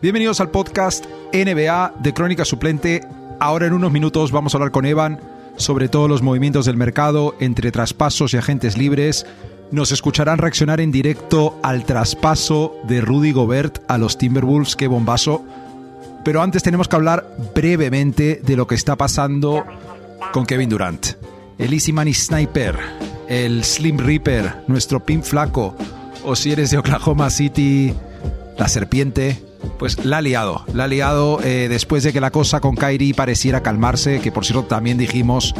Bienvenidos al podcast NBA de Crónica Suplente. Ahora en unos minutos vamos a hablar con Evan sobre todos los movimientos del mercado entre traspasos y agentes libres. Nos escucharán reaccionar en directo al traspaso de Rudy Gobert a los Timberwolves. ¡Qué bombazo! Pero antes tenemos que hablar brevemente de lo que está pasando con Kevin Durant. El Easy Money Sniper, el Slim Reaper, nuestro pin flaco, o si eres de Oklahoma City, la serpiente, pues la ha liado. La ha liado eh, después de que la cosa con Kairi pareciera calmarse, que por cierto también dijimos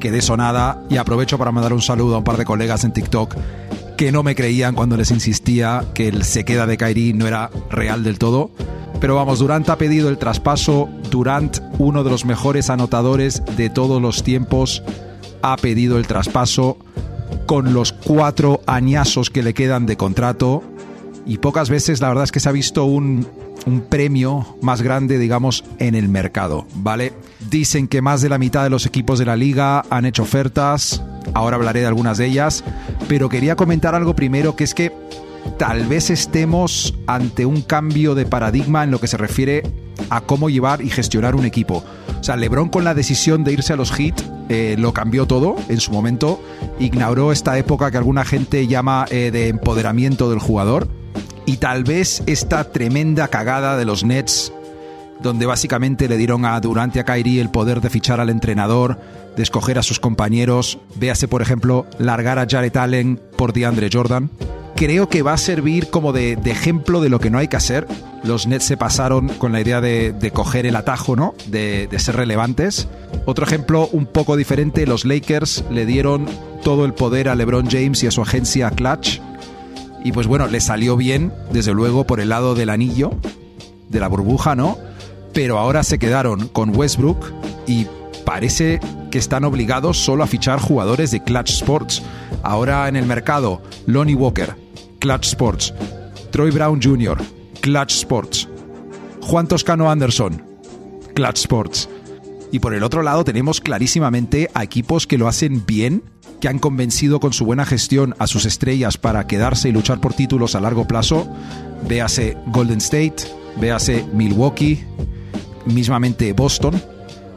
que de eso nada. Y aprovecho para mandar un saludo a un par de colegas en TikTok que no me creían cuando les insistía que el se queda de Kairi no era real del todo. Pero vamos, Durant ha pedido el traspaso. Durant, uno de los mejores anotadores de todos los tiempos, ha pedido el traspaso con los cuatro añazos que le quedan de contrato. Y pocas veces la verdad es que se ha visto un, un premio más grande, digamos, en el mercado, ¿vale? Dicen que más de la mitad de los equipos de la liga han hecho ofertas, ahora hablaré de algunas de ellas, pero quería comentar algo primero, que es que tal vez estemos ante un cambio de paradigma en lo que se refiere a cómo llevar y gestionar un equipo. O sea, LeBron con la decisión de irse a los Heat eh, lo cambió todo en su momento, ignoró esta época que alguna gente llama eh, de empoderamiento del jugador y tal vez esta tremenda cagada de los Nets, donde básicamente le dieron a Durante a Kyrie el poder de fichar al entrenador, de escoger a sus compañeros, véase por ejemplo largar a Jared Allen por DeAndre Jordan. Creo que va a servir como de, ejemplo de lo que no hay que hacer. Los Nets se pasaron con la idea de, de coger el atajo, ¿no? De, de ser relevantes. Otro ejemplo un poco diferente, los Lakers le dieron todo el poder a LeBron James y a su agencia Clutch, y pues bueno, le salió bien, desde luego, por el lado del anillo, de la burbuja, ¿no? Pero ahora se quedaron con Westbrook y parece que están obligados solo a fichar jugadores de Clutch Sports. Ahora en el mercado, Lonnie Walker, Clutch Sports, Troy Brown Jr., Clutch Sports, Juan Toscano Anderson, Clutch Sports. Y por el otro lado tenemos clarísimamente a equipos que lo hacen bien que han convencido con su buena gestión a sus estrellas para quedarse y luchar por títulos a largo plazo. Véase Golden State, véase Milwaukee, mismamente Boston.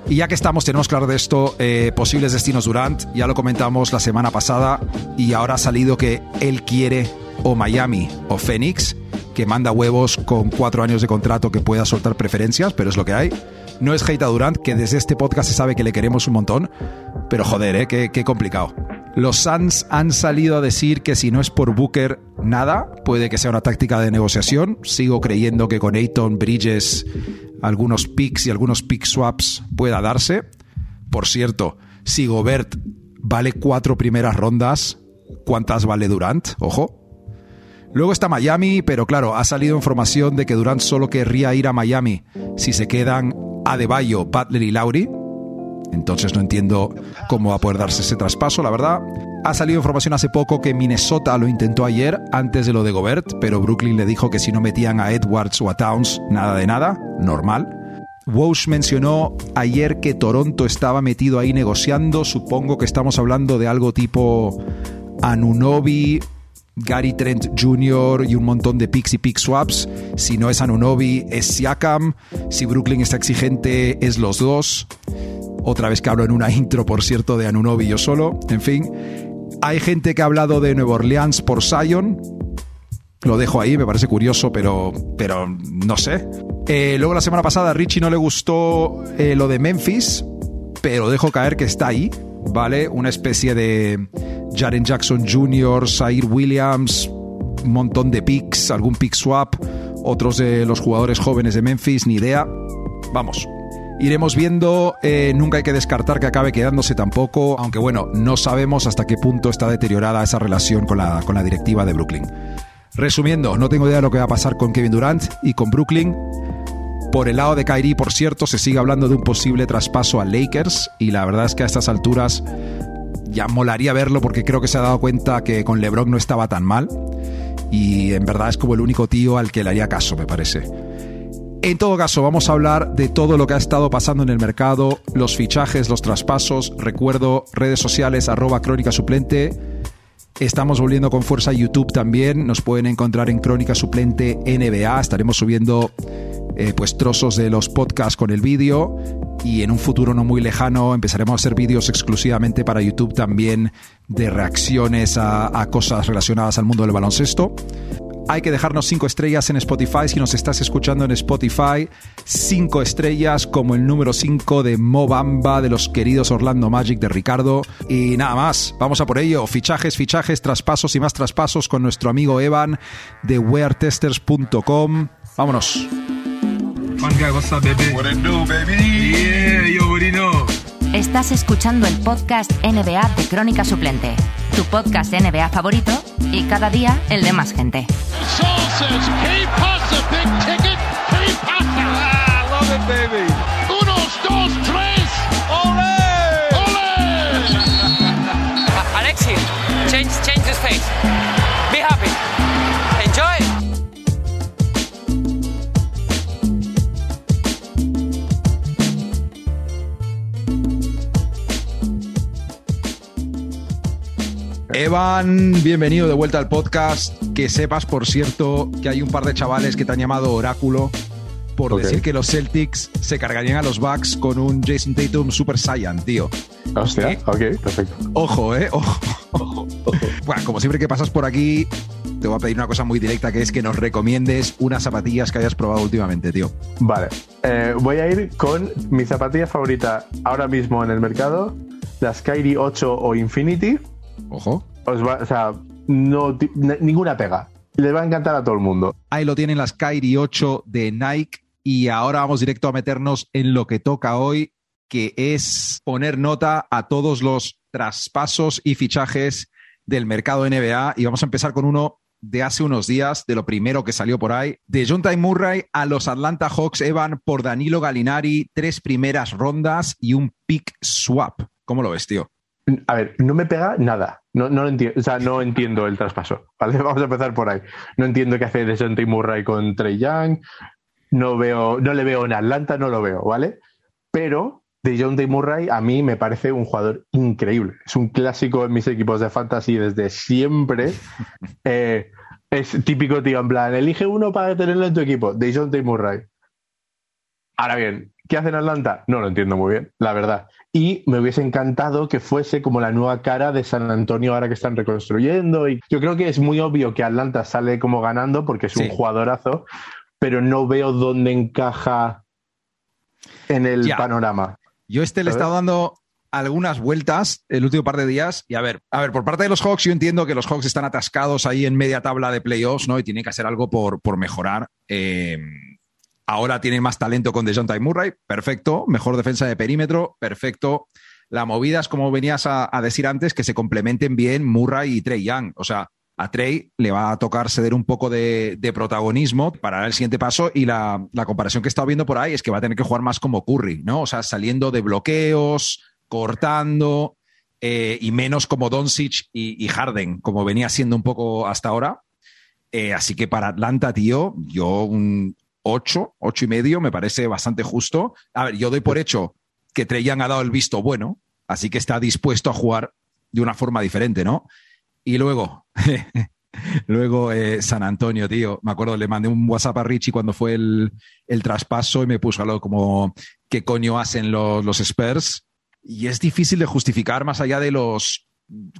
Y ya que estamos, tenemos claro de esto, eh, posibles destinos Durant, ya lo comentamos la semana pasada y ahora ha salido que él quiere o Miami o Phoenix, que manda huevos con cuatro años de contrato que pueda soltar preferencias, pero es lo que hay. No es hate a Durant, que desde este podcast se sabe que le queremos un montón, pero joder, ¿eh? qué complicado. Los Suns han salido a decir que si no es por Booker, nada. Puede que sea una táctica de negociación. Sigo creyendo que con Ayton, Bridges, algunos picks y algunos pick swaps pueda darse. Por cierto, si Gobert vale cuatro primeras rondas, ¿cuántas vale Durant? Ojo. Luego está Miami, pero claro, ha salido información de que Durant solo querría ir a Miami si se quedan Adebayo, Butler y Lauri. Entonces no entiendo cómo va a poder darse ese traspaso, la verdad. Ha salido información hace poco que Minnesota lo intentó ayer antes de lo de Gobert, pero Brooklyn le dijo que si no metían a Edwards o a Towns, nada de nada, normal. Walsh mencionó ayer que Toronto estaba metido ahí negociando, supongo que estamos hablando de algo tipo Anunobi, Gary Trent Jr. y un montón de picks y pick swaps. Si no es Anunobi, es Siakam. Si Brooklyn está exigente, es los dos. Otra vez que hablo en una intro, por cierto, de Anunobi yo solo. En fin, hay gente que ha hablado de Nueva Orleans por Zion. Lo dejo ahí, me parece curioso, pero, pero no sé. Eh, luego la semana pasada a Richie no le gustó eh, lo de Memphis, pero dejo caer que está ahí, ¿vale? Una especie de Jaren Jackson Jr., Zaire Williams, un montón de picks, algún pick swap, otros de los jugadores jóvenes de Memphis, ni idea. Vamos, Iremos viendo, eh, nunca hay que descartar que acabe quedándose tampoco, aunque bueno, no sabemos hasta qué punto está deteriorada esa relación con la, con la directiva de Brooklyn. Resumiendo, no tengo idea de lo que va a pasar con Kevin Durant y con Brooklyn. Por el lado de Kyrie, por cierto, se sigue hablando de un posible traspaso a Lakers y la verdad es que a estas alturas ya molaría verlo porque creo que se ha dado cuenta que con LeBron no estaba tan mal y en verdad es como el único tío al que le haría caso, me parece. En todo caso, vamos a hablar de todo lo que ha estado pasando en el mercado, los fichajes, los traspasos. Recuerdo redes sociales arroba crónica suplente. Estamos volviendo con fuerza a YouTube también. Nos pueden encontrar en Crónica Suplente NBA. Estaremos subiendo eh, pues trozos de los podcasts con el vídeo y en un futuro no muy lejano empezaremos a hacer vídeos exclusivamente para YouTube también de reacciones a, a cosas relacionadas al mundo del baloncesto. Hay que dejarnos cinco estrellas en Spotify. Si nos estás escuchando en Spotify, cinco estrellas como el número 5 de Mobamba de los queridos Orlando Magic de Ricardo. Y nada más, vamos a por ello. Fichajes, fichajes, traspasos y más traspasos con nuestro amigo Evan de weartesters.com. Vámonos. Estás escuchando el podcast NBA de Crónica Suplente, tu podcast NBA favorito y cada día el de más gente. Unos, dos, tres. Alexis, change, change the stage. Evan, bienvenido de vuelta al podcast. Que sepas, por cierto, que hay un par de chavales que te han llamado oráculo por decir que los Celtics se cargarían a los Bucks con un Jason Tatum Super Saiyan, tío. Hostia, ¿Eh? ok, perfecto. Ojo, eh, ojo. ojo, ojo. Bueno, como siempre que pasas por aquí, te voy a pedir una cosa muy directa, que es que nos recomiendes unas zapatillas que hayas probado últimamente, tío. Vale, eh, voy a ir con mi zapatilla favorita ahora mismo en el mercado, las Kyrie 8 o Infinity. Ojo. Os va, o sea, no, ninguna pega. Les va a encantar a todo el mundo. Ahí lo tienen las Kyrie 8 de Nike y ahora vamos directo a meternos en lo que toca hoy, que es poner nota a todos los traspasos y fichajes del mercado NBA y vamos a empezar con uno de hace unos días, de lo primero que salió por ahí, de John Ty Murray a los Atlanta Hawks Evan por Danilo Gallinari, tres primeras rondas y un pick swap. ¿Cómo lo ves, tío? A ver, no me pega nada. No, no, lo entiendo, o sea, no entiendo el traspaso. ¿vale? Vamos a empezar por ahí. No entiendo qué hace DeJounte Murray con Trey Young. No, veo, no le veo en Atlanta, no lo veo, ¿vale? Pero DeJounte Murray a mí me parece un jugador increíble. Es un clásico en mis equipos de fantasy desde siempre. Eh, es típico, tío, en plan, elige uno para tenerlo en tu equipo. DeJounte Murray. Ahora bien, ¿qué hace en Atlanta? No lo entiendo muy bien, la verdad. Y me hubiese encantado que fuese como la nueva cara de San Antonio ahora que están reconstruyendo. Y yo creo que es muy obvio que Atlanta sale como ganando porque es Sí. un jugadorazo, pero no veo dónde encaja en el Ya. panorama. Yo este le he estado dando algunas vueltas el último par de días y a ver, a ver, por parte de los Hawks yo entiendo que los Hawks están atascados ahí en media tabla de playoffs, ¿no? Y tienen que hacer algo por, por mejorar. Eh, ahora tienen más talento con DeJounte Murray, perfecto. Mejor defensa de perímetro, perfecto. La movida es como venías a, decir antes, que se complementen bien Murray y Trey Young. O sea, a Trey le va a tocar ceder un poco de, protagonismo para el siguiente paso y la, comparación que he estado viendo por ahí es que va a tener que jugar más como Curry, ¿no? O sea, saliendo de bloqueos, cortando eh, y menos como Doncic y, y Harden, como venía siendo un poco hasta ahora. Eh, así que para Atlanta, tío, yo un 8, 8 y medio me parece bastante justo. A ver, yo doy por hecho que Trey Young ha dado el visto bueno, así que está dispuesto a jugar de una forma diferente, ¿no? Y luego, luego eh, San Antonio, tío. Me acuerdo, le mandé un WhatsApp a Richie cuando fue el, el traspaso y me puso algo como qué coño hacen los, los Spurs. Y es difícil de justificar más allá de los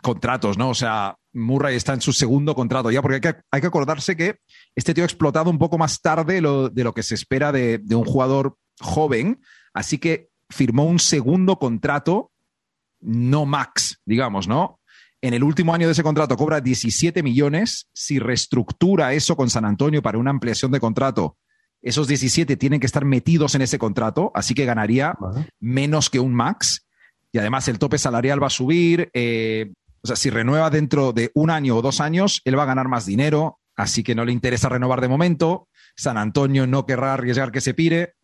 contratos, ¿no? O sea, Murray está en su segundo contrato ya, porque hay que, hay que acordarse que este tío ha explotado un poco más tarde lo- de lo que se espera de, de un jugador joven, así que firmó un segundo contrato, no max, digamos, ¿no? En el último año de ese contrato cobra 17 millones. Si reestructura eso con San Antonio para una ampliación de contrato, esos 17 tienen que estar metidos en ese contrato, así que ganaría Vale. menos que un max. Y además el tope salarial va a subir. eh, o sea, si renueva dentro de un año o dos años, él va a ganar más dinero, así que no le interesa renovar de momento. San Antonio no querrá arriesgar que se pire.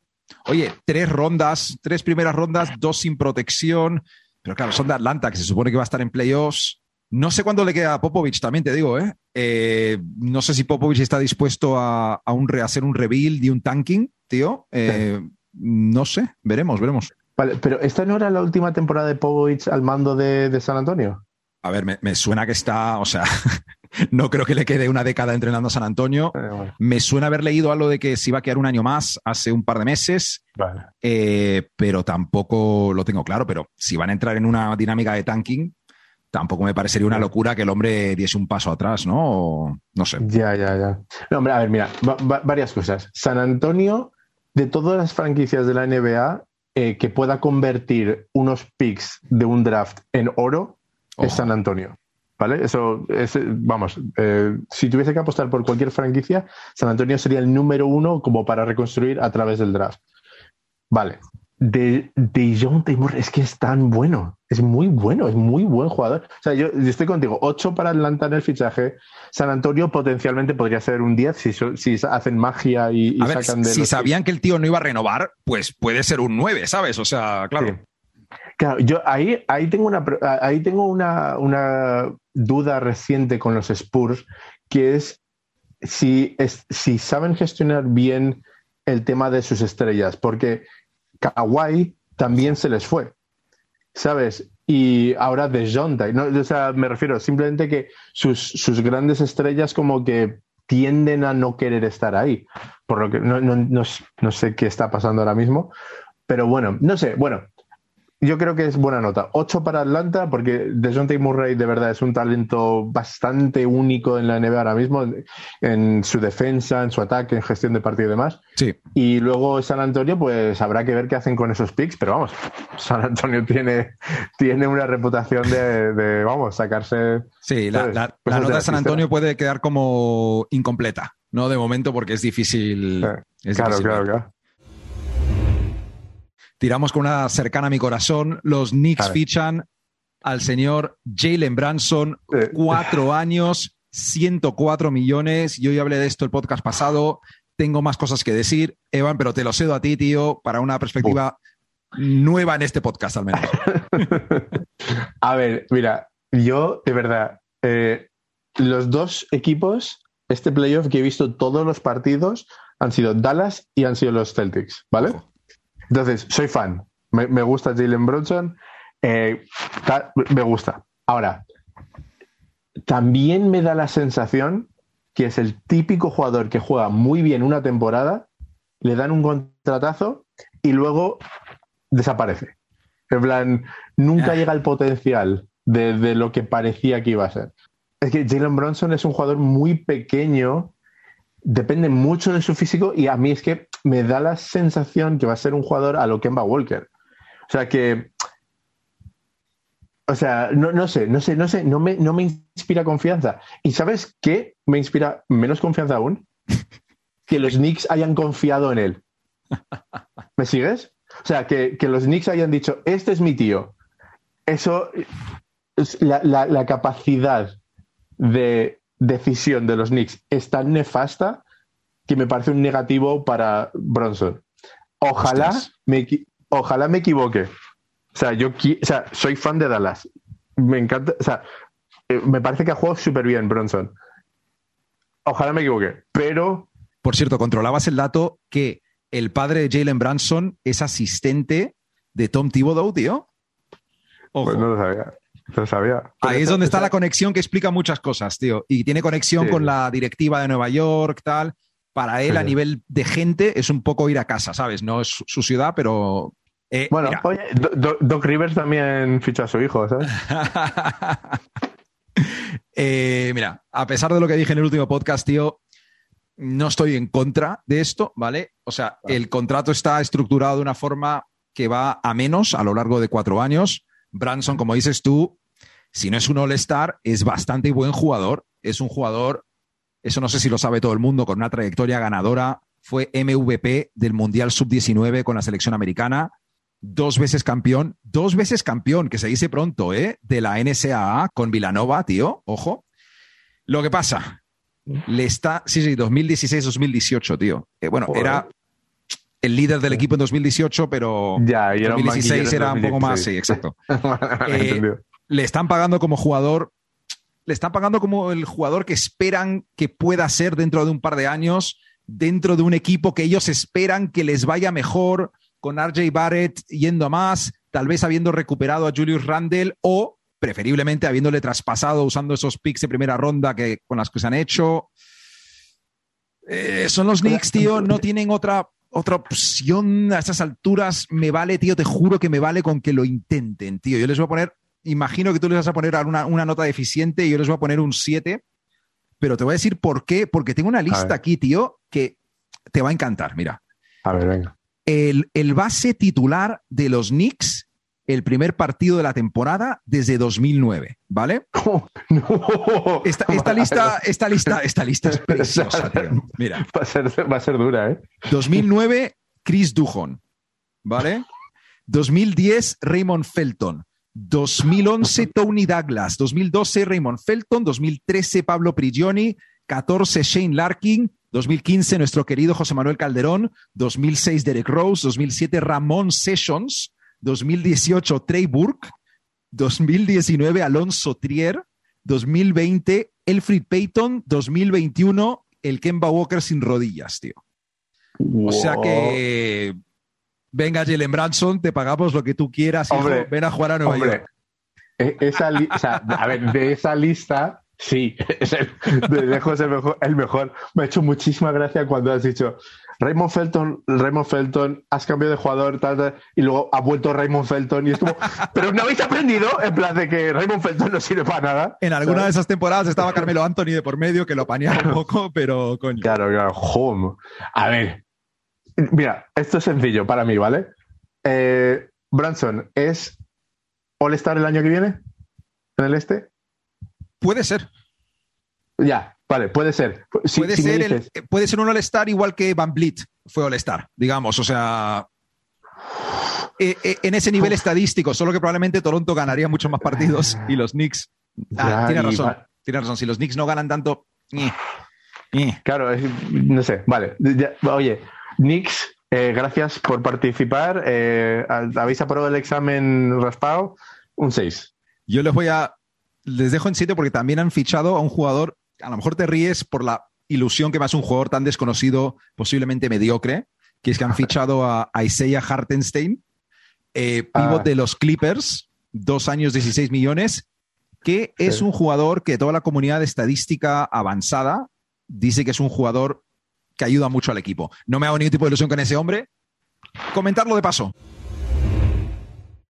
Oye, tres rondas, tres primeras rondas, dos sin protección. Pero claro, son de Atlanta, que se supone que va a estar en playoffs. No sé cuándo le queda a Popovich, también te digo, ¿eh? Eh, no sé si Popovich está dispuesto a, a un a hacer un rebuild y un tanking, tío. Eh, No sé, veremos, veremos. Vale, pero ¿esta no era la última temporada de Povich al mando de, de San Antonio? A ver, me, me suena que está, o sea, no creo que le quede una década entrenando a San Antonio. Eh, bueno, Me suena haber leído algo de que se iba a quedar un año más hace un par de meses, vale. eh, pero tampoco lo tengo claro. Pero si van a entrar en una dinámica de tanking, tampoco me parecería una locura que el hombre diese un paso atrás, ¿no? O, no sé. Ya, ya, ya. No, hombre, a ver, mira, va- va- varias cosas. San Antonio, de todas las franquicias de la NBA, eh, que pueda convertir unos picks de un draft en oro, es. San Antonio. ¿Vale? Eso es, vamos, eh, si tuviese que apostar por cualquier franquicia, San Antonio sería el número uno como para reconstruir a través del draft. Vale. De, de John Taymor es que es tan bueno, es muy bueno, es muy buen jugador. O sea, yo, yo estoy contigo, 8 para Atlanta en el fichaje. San Antonio potencialmente podría ser un 10 si, si hacen magia y, y A ver, sacan de si los- sabían que el tío no iba a renovar, pues puede ser un 9, ¿sabes? O sea, claro. Sí. Yo ahí, ahí tengo, una, ahí tengo una, una duda reciente con los Spurs, que es si, es si saben gestionar bien el tema de sus estrellas, porque Kawhi también se les fue, ¿sabes? Y ahora de no, o sea, me refiero simplemente que sus, sus grandes estrellas como que tienden a no querer estar ahí, por lo que no, no, no, no sé qué está pasando ahora mismo, pero bueno, no sé, bueno, yo creo que es buena nota. 8 para Atlanta, porque DeJounte Murray de verdad es un talento bastante único en la NBA ahora mismo, en, en su defensa, en su ataque, en gestión de partido y demás. Sí. Y luego San Antonio, pues habrá que ver qué hacen con esos picks, pero vamos, San Antonio tiene, tiene una reputación de, de, vamos, sacarse. Sí, la, la- la nota de San Antonio puede quedar como incompleta, ¿no? De momento, porque es difícil. Sí. es Claro, difícil claro, claro. Tiramos con una cercana a mi corazón. Los Knicks fichan al señor Jalen Branson, Eh. cuatro años, 104 millones. Yo ya hablé de esto el podcast pasado. Tengo más cosas que decir, Evan, pero te lo cedo a ti, tío, para una perspectiva nueva en este podcast, al menos. A ver, mira, yo de verdad, eh, los dos equipos, este playoff que he visto todos los partidos, han sido Dallas y han sido los Celtics, ¿vale? Ojo. Entonces, soy fan. Me, me gusta Jalen Bronson. eh, me gusta. Ahora, también me da la sensación que es el típico jugador que juega muy bien una temporada, le dan un contratazo y luego desaparece. En plan, nunca llega al potencial de, de lo que parecía que iba a ser. Es que Jalen Bronson es un jugador muy pequeño, depende mucho de su físico y a mí es que me da la sensación que va a ser un jugador a lo Kemba Walker. O sea que, o sea, no, no sé, no sé, no sé, no me, no me inspira confianza. ¿Y sabes qué me inspira menos confianza aún? Que los Knicks hayan confiado en él. ¿Me sigues? O sea, que, que los Knicks hayan dicho, este es mi tío. Eso, es la, la- la capacidad de decisión de los Knicks es tan nefasta que me parece un negativo para Bronson. Ojalá, me, ojalá me equivoque. O sea, yo o sea, soy fan de Dallas. Me encanta, o sea, eh, me parece que ha jugado súper bien Bronson. Ojalá me equivoque, pero Por cierto, controlabas el dato que el padre de Jalen Branson es asistente de Tom Thibodeau, tío. Ojo. pues no lo sabía. No lo sabía. Ahí es donde está la conexión que explica muchas cosas, tío. Y tiene conexión Sí, con la directiva de Nueva York, tal. Para él, Sí, a nivel de gente, es un poco ir a casa, ¿sabes? No es su, ciudad, pero. eh, Bueno, mira. oye, Do- Do- Doc Rivers también ficha a su hijo, ¿sabes? Eh, mira, a pesar de lo que dije en el último podcast, tío, no estoy en contra de esto, ¿vale? O sea, el contrato está estructurado de una forma que va a menos a lo largo de cuatro años. Branson, como dices tú, si no es un All-Star, es bastante buen jugador. Es un jugador, eso no sé si lo sabe todo el mundo, con una trayectoria ganadora. Fue MVP del Mundial Sub-19 con la selección americana. Dos veces campeón, dos veces campeón, que se dice pronto, ¿eh? De la NSAA con Vilanova, tío, ojo. Lo que pasa, le está, sí, sí, 2016-2018, tío. Eh, bueno, Joder. era el líder del equipo en 2018, pero Ya, y era un 2016 banquillero era un poco más, 2016. sí, exacto. Eh, le están pagando como jugador, le están pagando como el jugador que esperan que pueda ser dentro de un par de años, dentro de un equipo que ellos esperan que les vaya mejor, con RJ Barrett yendo a más, tal vez habiendo recuperado a Julius Randle o preferiblemente habiéndole traspasado usando esos picks de primera ronda que, con las que se han hecho. Eh, son los Knicks, tío, no tienen otra, otra opción a estas alturas. Me vale, tío, te juro que me vale con que lo intenten, tío. Yo les voy a poner, imagino que tú les vas a poner una, una nota deficiente y yo les voy a poner un 7, pero te voy a decir por qué, porque tengo una lista aquí, tío, que te va a encantar, mira. A ver, venga. El, el base titular de los Knicks el primer partido de la temporada desde 2009, ¿vale? Oh, no. Esta, esta lista, esta lista, esta lista es preciosa, tío. Mira, Va a ser, va a ser dura, ¿eh? 2009, Chris Dujon, ¿vale? 2010, Raymond Felton. 2011, Tony Douglas. 2012, Raymond Felton. 2013, Pablo Prigioni. 14, Shane Larkin. 2015, nuestro querido José Manuel Calderón. 2006, Derek Rose. 2007, Ramón Sessions. 2018, Trey Burke. 2019, Alonso Trier. 2020, Elfrid Payton. 2021, el Kemba Walker sin rodillas, tío. O sea que. Venga, Jalen Branson, te pagamos lo que tú quieras. hijo. Hombre, Ven a jugar a Nueva Hombre, York. e- esa li- o sea, a ver, de esa lista, sí, es el, de lejos el mejor, el mejor. Me ha hecho muchísima gracia cuando has dicho Raymond Felton, Raymond Felton, has cambiado de jugador, tal, tal, y luego ha vuelto Raymond Felton, y es como, pero no habéis aprendido, en plan de que Raymond Felton no sirve para nada. En alguna de esas temporadas estaba Carmelo Anthony de por medio, que lo paneaba un poco, pero coño. Claro, claro, home. A ver, mira, esto es sencillo para mí, ¿vale? Eh, Branson, ¿es All-Star el año que viene? ¿En el este? Puede ser. Ya, vale, puede ser. Si- puede, si ser el- dices- puede ser un All-Star igual que Van Vliet fue All-Star, digamos. O sea. eh, eh, en ese nivel estadístico, solo que probablemente Toronto ganaría muchos más partidos y los Knicks. Ah, tiene razón. va- Tiene razón. Si los Knicks no ganan tanto. eh. Claro, es- no sé, vale. Ya- oye, Nix, eh, gracias por participar. Eh, ¿Habéis aprobado el examen raspado? Un 6. Yo les voy a. Les dejo en sitio porque también han fichado a un jugador. A lo mejor te ríes por la ilusión que me hace un jugador tan desconocido, posiblemente mediocre, que es que han fichado a Isaiah Hartenstein, eh, pivot Ah. de los Clippers, dos años, 16 millones, que es un jugador que toda la comunidad de estadística avanzada dice que es un jugador que ayuda mucho al equipo. No me hago ningún tipo de ilusión con ese hombre. Comentarlo de paso.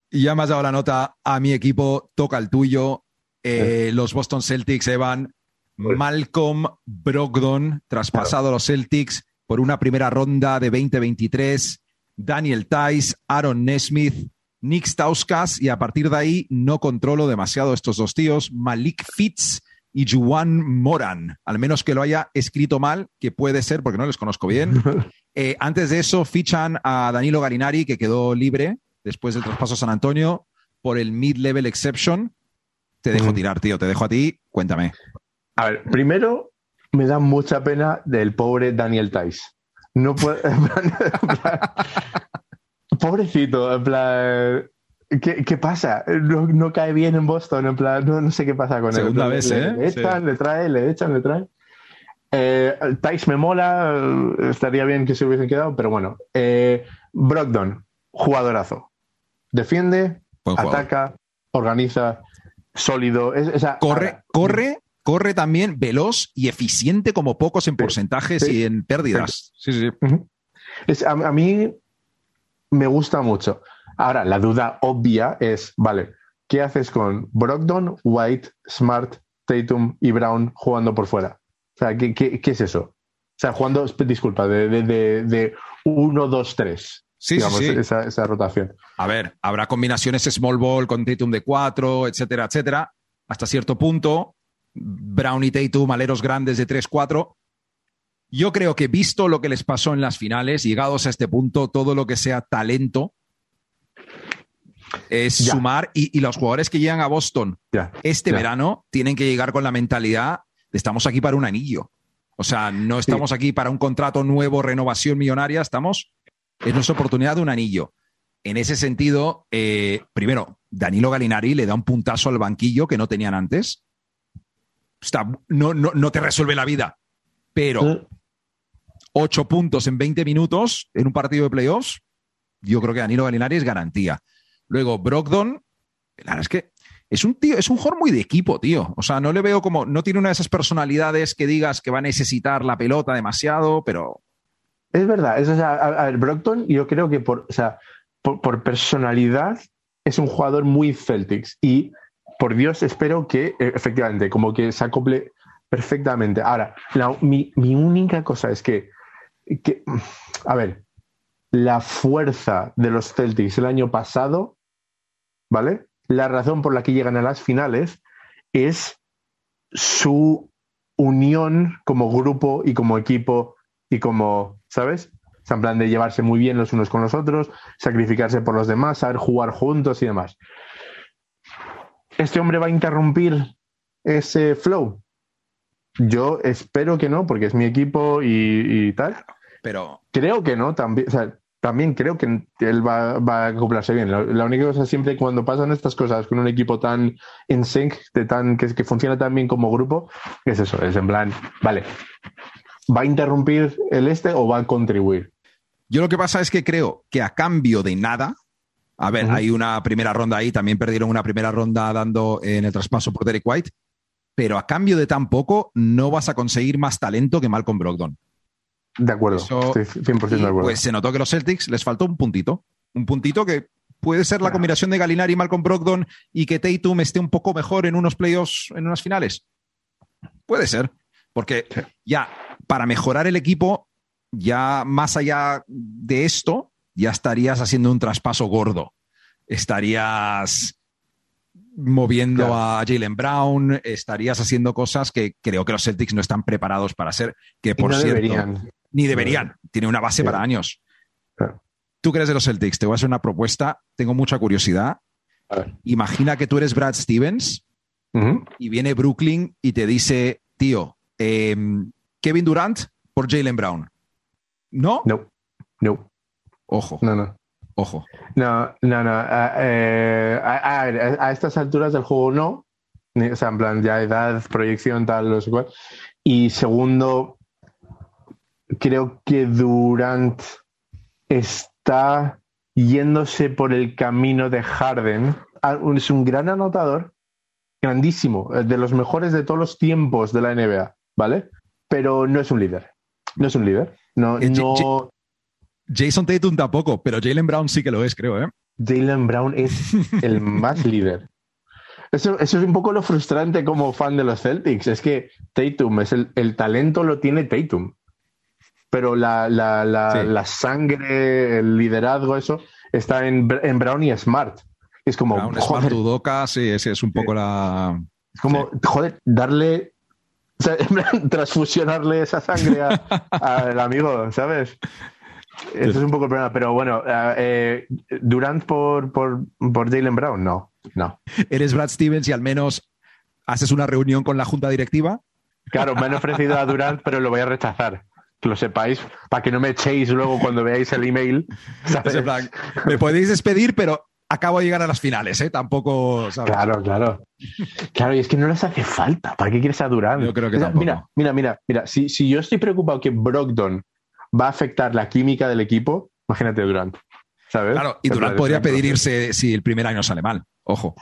Y ya me has dado la nota a mi equipo, toca el tuyo. Eh, Los Boston Celtics, Evan, Malcolm Brogdon, traspasado a los Celtics por una primera ronda de 2023. Daniel Tice, Aaron Nesmith, Nick Stauskas, y a partir de ahí no controlo demasiado estos dos tíos, Malik Fitz y Juan Moran, al menos que lo haya escrito mal, que puede ser porque no les conozco bien. Eh, antes de eso, fichan a Danilo Garinari, que quedó libre después del traspaso a San Antonio por el mid-level exception. Te dejo tirar, tío, te dejo a ti, cuéntame. A ver, primero me da mucha pena del pobre Daniel Tice. No puede. pobrecito, en plan. ¿Qué, qué pasa? No, no cae bien en Boston, en plan, no, no sé qué pasa con Segunda él. vez, le, ¿eh? Le echan, le traen, le echan, le traen. Eh, Tice me mola, estaría bien que se hubiesen quedado, pero bueno. Eh, Brogdon, jugadorazo. Defiende, ataca, organiza, sólido. es- Corre, ahora, corre, corre también veloz y eficiente como pocos en Sí, porcentajes sí. y en pérdidas. Sí, sí. Ujú. Es- a, a mí me gusta mucho. Ahora, la duda obvia es, vale, ¿qué haces con Brogdon, White, Smart, Tatum y Brown jugando por fuera? O sea, ¿qué, qué- qué es eso? O sea, jugando, disculpa, de, de, de, de 1, 2, 3. Sí, sí, digamos, sí. Esa, esa rotación. A ver, habrá combinaciones small ball con Tatum de 4, etcétera, etcétera, hasta cierto punto. Brown y Tatum, aleros grandes de 3-4. Yo creo que visto lo que les pasó en las finales, llegados a este punto, todo lo que sea talento es Ya. sumar y, y los jugadores que llegan a Boston Ya. este Ya. verano tienen que llegar con la mentalidad de estamos aquí para un anillo. O sea, no estamos aquí para un contrato nuevo, renovación millonaria, estamos, es nuestra oportunidad de un anillo. En ese sentido, eh, primero, Danilo Galinari le da un puntazo al banquillo que no tenían antes. Está, no, no, no te resuelve la vida, pero ocho puntos en 20 minutos en un partido de playoffs, yo creo que Danilo Galinari es garantía. Luego, Brogdon, la verdad es que es un tío, es un jugador muy de equipo, tío. O sea, no le veo como, no tiene una de esas personalidades que digas que va a necesitar la pelota demasiado, pero. Es verdad, es, a, ver, Brockton, yo creo que por, o sea, por, personalidad es un jugador muy Celtics y por Dios espero que eh, efectivamente como que se acople perfectamente. Ahora, la- mi, mi única cosa es que, a ver, la fuerza de los Celtics el año pasado, ¿vale? La razón por la que llegan a las finales es su unión como grupo y como equipo y como, ¿sabes? O sea, en plan de llevarse muy bien los unos con los otros, sacrificarse por los demás, saber jugar juntos y demás. ¿Este hombre va a interrumpir ese flow? Yo espero que no, porque es mi equipo y, y tal. Pero Creo que no, también, o sea, también creo que él va, va a acoplarse bien. La, la única cosa siempre cuando pasan estas cosas con un equipo tan en sync, de tan, que, que funciona tan bien como grupo, es eso, es en plan, vale, ¿va a interrumpir el este o va a contribuir? Yo lo que pasa es que creo que a cambio de nada, a ver, hay una primera ronda ahí, también perdieron una primera ronda dando en el traspaso por Derek White, pero a cambio de tan poco no vas a conseguir más talento que Malcolm Brogdon. De acuerdo, Eso- estoy 100% de acuerdo. pues se notó que los Celtics les faltó un puntito, un puntito que puede ser la combinación de Galinari y Malcolm Brogdon y que Tatum esté un poco mejor en unos playoffs, en unas finales. Puede ser, porque Sí. ya para mejorar el equipo, ya más allá de esto, ya estarías haciendo un traspaso gordo. Estarías moviendo Claro. a Jalen Brown, estarías haciendo cosas que creo que los Celtics no están preparados para hacer, que por no cierto, deberían. Ni deberían. Tiene una base Sí. para años. Claro. Tú crees de los Celtics, te voy a hacer una propuesta, tengo mucha curiosidad. A ver. Imagina que tú eres Brad Stevens y viene Brooklyn y te dice, tío, eh, Kevin Durant por Jalen Brown. ¿No? No, no, Ojo, no, no. ojo. No, no, no. A, eh, a- estas alturas del juego no. O sea, en plan, ya edad, proyección, tal, no sé cuál. Y segundo, creo que Durant está yéndose por el camino de Harden. Ah, Es un gran anotador, grandísimo, eh, de los mejores de todos los tiempos de la NBA, ¿vale? Pero no es un líder. No es un líder. No, Eh, no. Jason Tatum tampoco, pero Jalen Brown sí que lo es, creo, ¿eh? Jalen Brown es el más líder. Eso, eso es un poco lo frustrante como fan de los Celtics. Es que Tatum, es el, el talento lo tiene Tatum. Pero la, la, la, Sí. la sangre, el liderazgo, eso, está en, en Brown y Smart. Es como, Brown, Smart, joder, Udoka, sí, ese es un poco la... es como, joder, darle, o sea, transfusionarle esa sangre al amigo, ¿sabes? Eso es un poco el problema. Pero bueno, eh, eh, Durant por, por, por Jalen Brown, no, no. Eres Brad Stevens y al menos haces una reunión con la junta directiva. Claro, me han ofrecido a Durant, pero lo voy a rechazar. Que lo sepáis, para que no me echéis luego cuando veáis el email. me podéis despedir, pero acabo de llegar a las finales, ¿eh? Tampoco, ¿sabes? Claro, claro. Claro, y es que no les hace falta. ¿Para qué quieres a Durant? Yo creo que O sea, tampoco. Mira, mira, mira, mira. Si, si yo estoy preocupado que Brogdon va a afectar la química del equipo, imagínate Durant. ¿Sabes? Claro, y la- podría pedir irse si el primer año sale mal. Ojo.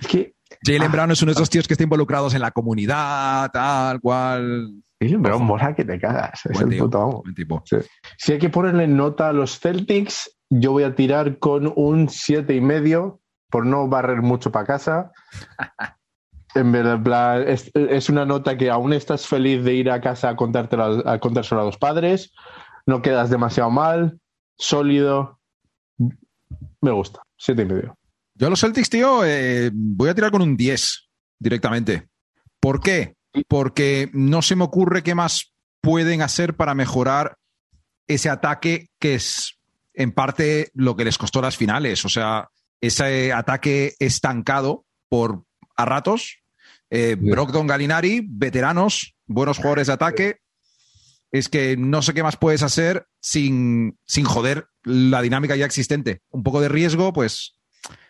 Es que Jalen Ah. Brown es uno de esos tíos que está involucrados en la comunidad, tal cual. Ojo. mola que te cagas. Es Buen el tío, puto amo. tipo. Si hay que ponerle nota a los Celtics, yo voy a tirar con un siete y medio por no barrer mucho para casa. En verdad, es, es una nota que aún estás feliz de ir a casa a, contártelo a contárselo a los padres. No quedas demasiado mal, sólido. Me gusta, siete y medio. Yo a los Celtics, tío, eh, voy a tirar con un 10 directamente. ¿Por qué? Porque no se me ocurre qué más pueden hacer para mejorar ese ataque que es en parte lo que les costó las finales. O sea, ese ataque estancado por a ratos. Eh. Brogdon Galinari, veteranos, buenos jugadores de ataque. Es que no sé qué más puedes hacer sin, sin joder la dinámica ya existente. Un poco de riesgo, pues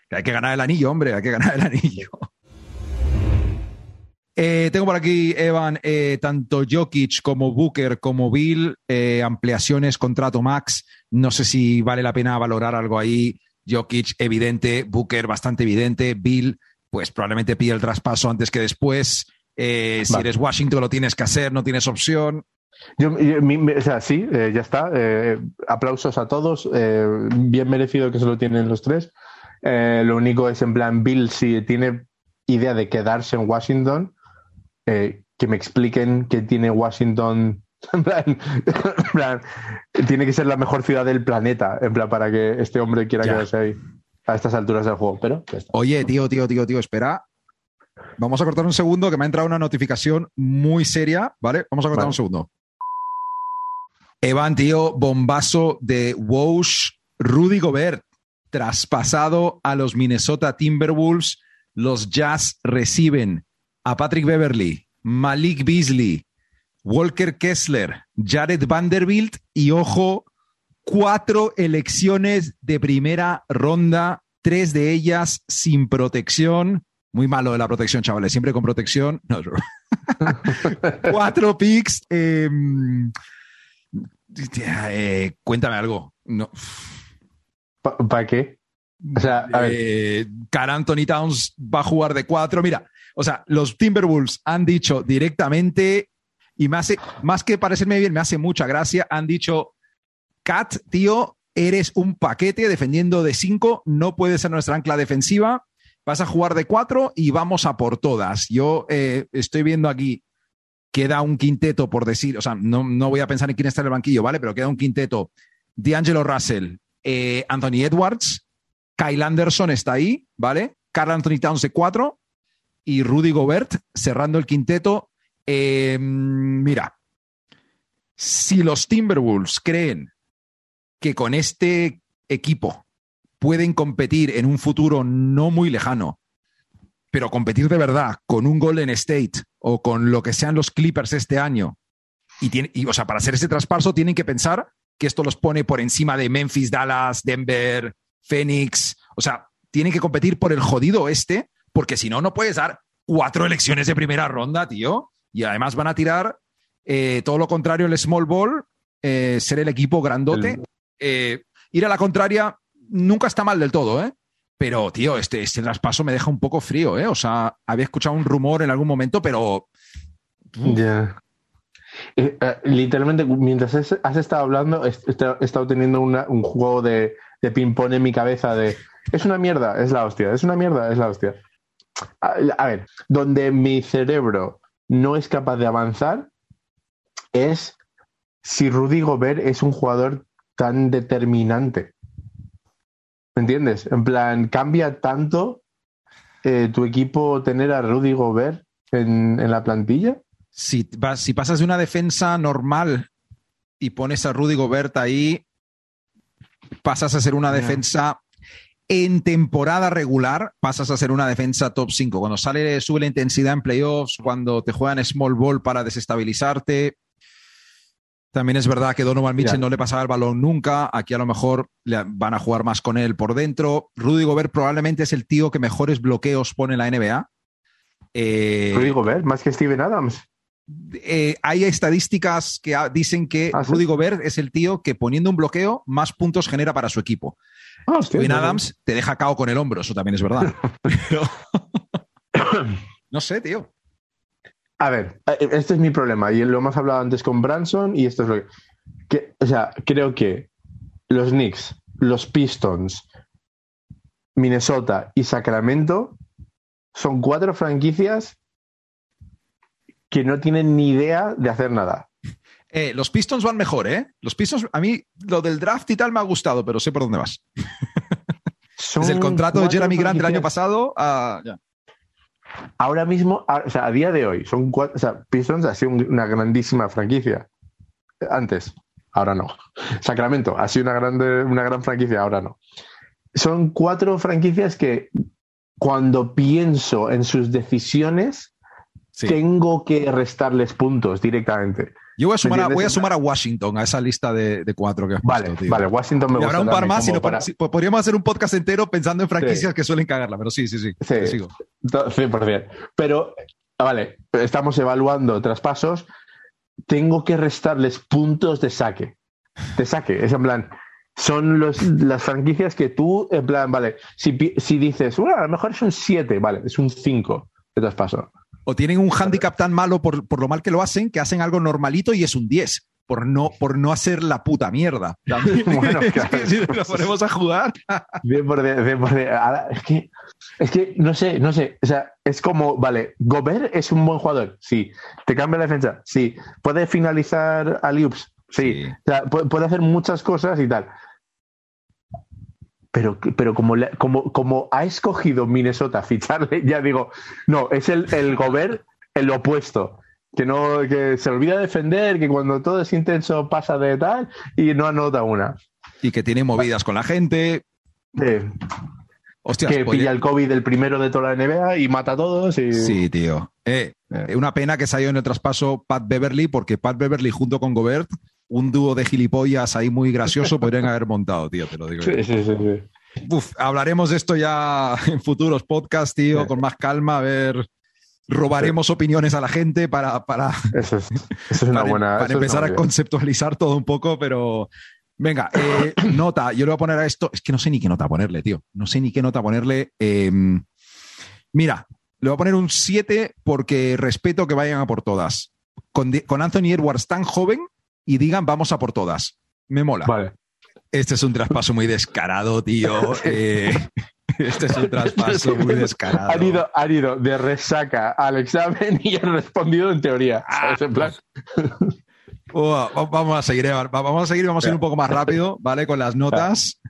que hay que ganar el anillo, hombre, hay que ganar el anillo. Eh, tengo por aquí, Evan, eh, tanto Jokic como Booker como Bill, eh, ampliaciones, contrato max. No sé si vale la pena valorar algo ahí. Jokic, evidente, Booker, bastante evidente, Bill, pues probablemente pide el traspaso antes que después. Si eres Washington lo tienes que hacer, no tienes opción. Yo, yo- mi- mi- o sea, sí, ya está. Aplausos a todos. bien merecido que se lo tienen los tres. Lo único es en plan, Bill, si tiene idea de quedarse en Washington, eh, que me expliquen que tiene Washington. En plan, en plan, tiene que ser la mejor ciudad del planeta, en plan, para que este hombre quiera Ya. quedarse ahí a estas alturas del juego. Pero. Oye, tío, tío, tío, tío, espera. Vamos a cortar un segundo que me ha entrado una notificación muy seria, ¿vale? Vamos a cortar Vale. un segundo. Evan, tío, bombazo de Woush, Rudy Gobert, traspasado a los Minnesota Timberwolves. Los Jazz reciben a Patrick Beverly, Malik Beasley, Walker Kessler, Jared Vanderbilt y, ojo, cuatro elecciones de primera ronda, tres de ellas sin protección. Muy malo de la protección, chavales, siempre con protección. Cuatro picks. eh, eh, cuéntame algo. No. ¿Para qué? O sea, a ver. Eh, Anthony Towns va a jugar de cuatro. Mira, o sea, los Timberwolves han dicho directamente, y me hace, más que parecerme bien, me hace mucha gracia, han dicho, Cat, tío, eres un paquete defendiendo de cinco, no puedes ser nuestra ancla defensiva, vas a jugar de cuatro y vamos a por todas. Yo eh, estoy viendo aquí, queda un quinteto, por decir, o sea, no, no voy a pensar en quién está en el banquillo, ¿vale? Pero queda un quinteto. D'Angelo Russell, eh, Anthony Edwards, Kyle Anderson está ahí, ¿vale? Carl Anthony Towns de cuatro y Rudy Gobert cerrando el quinteto. Eh, mira, si los Timberwolves creen que con este equipo pueden competir en un futuro no muy lejano, pero competir de verdad con un Golden State o con lo que sean los Clippers este año, y, y o sea, para hacer ese traspaso tienen que pensar que esto los pone por encima de Memphis, Dallas, Denver, Phoenix. O sea, tienen que competir por el jodido este, porque si no, no puedes dar cuatro elecciones de primera ronda, tío. Y además van a tirar eh, todo lo contrario el small ball, eh, ser el equipo grandote. Eh, ir a la contraria nunca está mal del todo, ¿eh? Pero, tío, este, este traspaso me deja un poco frío, ¿eh? O sea, había escuchado un rumor en algún momento, pero. Ya. Eh, eh, literalmente, mientras has, estado hablando, he, estado teniendo una- un juego de, de ping-pong en mi cabeza de es una mierda, es la hostia, es una mierda, es la hostia. A, ver, donde mi cerebro no es capaz de avanzar es si Rudy Gobert es un jugador tan determinante. ¿Me entiendes? En plan, cambia tanto eh, tu equipo tener a Rudy Gobert en, la plantilla. si, si pasas de una defensa normal y pones a Rudy Gobert ahí, pasas a ser una defensa en temporada regular, pasas a ser una defensa top 5. Cuando sale, sube la intensidad en playoffs, cuando te juegan small ball para desestabilizarte. También es verdad que Donovan Mitchell Mira. no le pasaba el balón nunca. Aquí a lo mejor le van a jugar más con él por dentro. Rudy Gobert probablemente es el tío que mejores bloqueos pone en la NBA. Eh, Rudy Gobert, más que Steven Adams. Eh, hay estadísticas que ah, dicen que Ah, ¿sí? Rudy Gobert es el tío que poniendo un bloqueo más puntos genera para su equipo. Ah, Steven. Adams te deja cao con el hombro, eso también es verdad. Pero- no sé, tío. A ver, eh, este es mi problema y lo hemos hablado antes con Branson y esto es lo que, que- o sea, creo que los Knicks, los Pistons, Minnesota y Sacramento son cuatro franquicias que no tienen ni idea de hacer nada. Eh, los Pistons van mejor, ¿eh? Los Pistons, a mí lo del draft y tal me ha gustado, pero sé por dónde vas. Desde el contrato de Jeremy Grant el año pasado a... ya. Ahora mismo, a- o sea, a día de hoy, son cuatro, o sea, Pistons ha sido un- una grandísima franquicia. Antes, ahora no. Sacramento ha sido una, grande, una gran franquicia, ahora no. Son cuatro franquicias que cuando pienso en sus decisiones, Sí. tengo que restarles puntos directamente. Yo voy a, sumar a, entiendes? voy a sumar a Washington a esa lista de, de cuatro que has Vale, puesto, tío. vale, Washington me Y habrá gusta un par más y no- para- podríamos hacer un podcast entero pensando en franquicias Sí. que suelen cagarla, pero sí, sí, sí. Sí. sigo. To- 100%. Pero, vale, estamos evaluando traspasos. Tengo que restarles puntos de saque. De saque. Es en plan, son los, las franquicias que tú, en plan, vale, si, si dices, bueno, a lo mejor es un 7, vale, es un 5 de traspaso. O tienen un handicap tan malo por, por, lo mal que lo hacen, que hacen algo normalito y es un 10 por no, por no hacer la puta mierda. bueno, claro. si lo ponemos a jugar. Bien por de, bien por. Ahora, es, que, es que no sé, no sé. O sea, es como, vale, Gobert es un buen jugador, sí. Te cambia la defensa, sí. Puede finalizar a Liups, sí. O sea, puede, hacer muchas cosas y tal. Pero, pero como, le, como, como ha escogido Minnesota ficharle, ya digo, no, es el, el Gobert el opuesto que no que se olvida defender, que cuando todo es intenso pasa de tal y no anota una. Y que tiene movidas con la gente. Sí. Hostias, que pilla el COVID el primero de toda la NBA y mata a todos. Y... Sí, tío. Eh, eh. Una pena que salió en el traspaso Pat Beverly, porque Pat Beverly junto con Gobert, un dúo de gilipollas ahí muy gracioso, podrían haber montado, tío, te lo digo. Sí, sí, sí, sí. Uf, hablaremos de esto ya en futuros podcasts, tío, sí. con más calma, a ver robaremos opiniones a la gente para, para, eso es, eso es una buena, para empezar a conceptualizar todo un poco, pero venga, eh, nota, yo le voy a poner a esto, es que no sé ni qué nota ponerle, tío, no sé ni qué nota ponerle. Eh, mira, le voy a poner un 7 porque respeto que vayan a por todas. Con, con Anthony Edwards tan joven y digan vamos a por todas. Me mola. Vale. Este es un traspaso muy descarado, tío. Eh, este es un traspaso muy descarado. Han ido, han ido de resaca al examen y han respondido en teoría. plan. Oh, vamos a seguir, Evan. Vamos a seguir, vamos a ir un poco más rápido, ¿vale? Con las notas.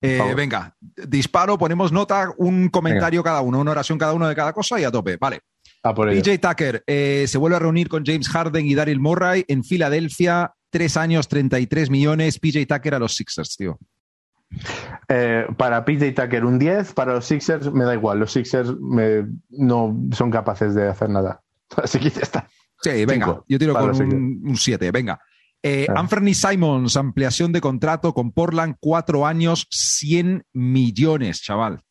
Eh, venga, disparo, ponemos nota, un comentario venga. cada uno, una oración cada uno de cada cosa y a tope. Vale. A por PJ Tucker eh, se vuelve a reunir con James Harden y Daryl Murray en Filadelfia. Tres años, 33 millones. PJ Tucker a los Sixers, tío. Eh, para PJ Tucker un 10, para los Sixers me da igual. Los Sixers me, no son capaces de hacer nada. Así que ya está. Sí, venga, Cinco, yo tiro con un 7, venga. Eh, ah. Anthony Simons, ampliación de contrato con Portland, cuatro años, 100 millones, chaval.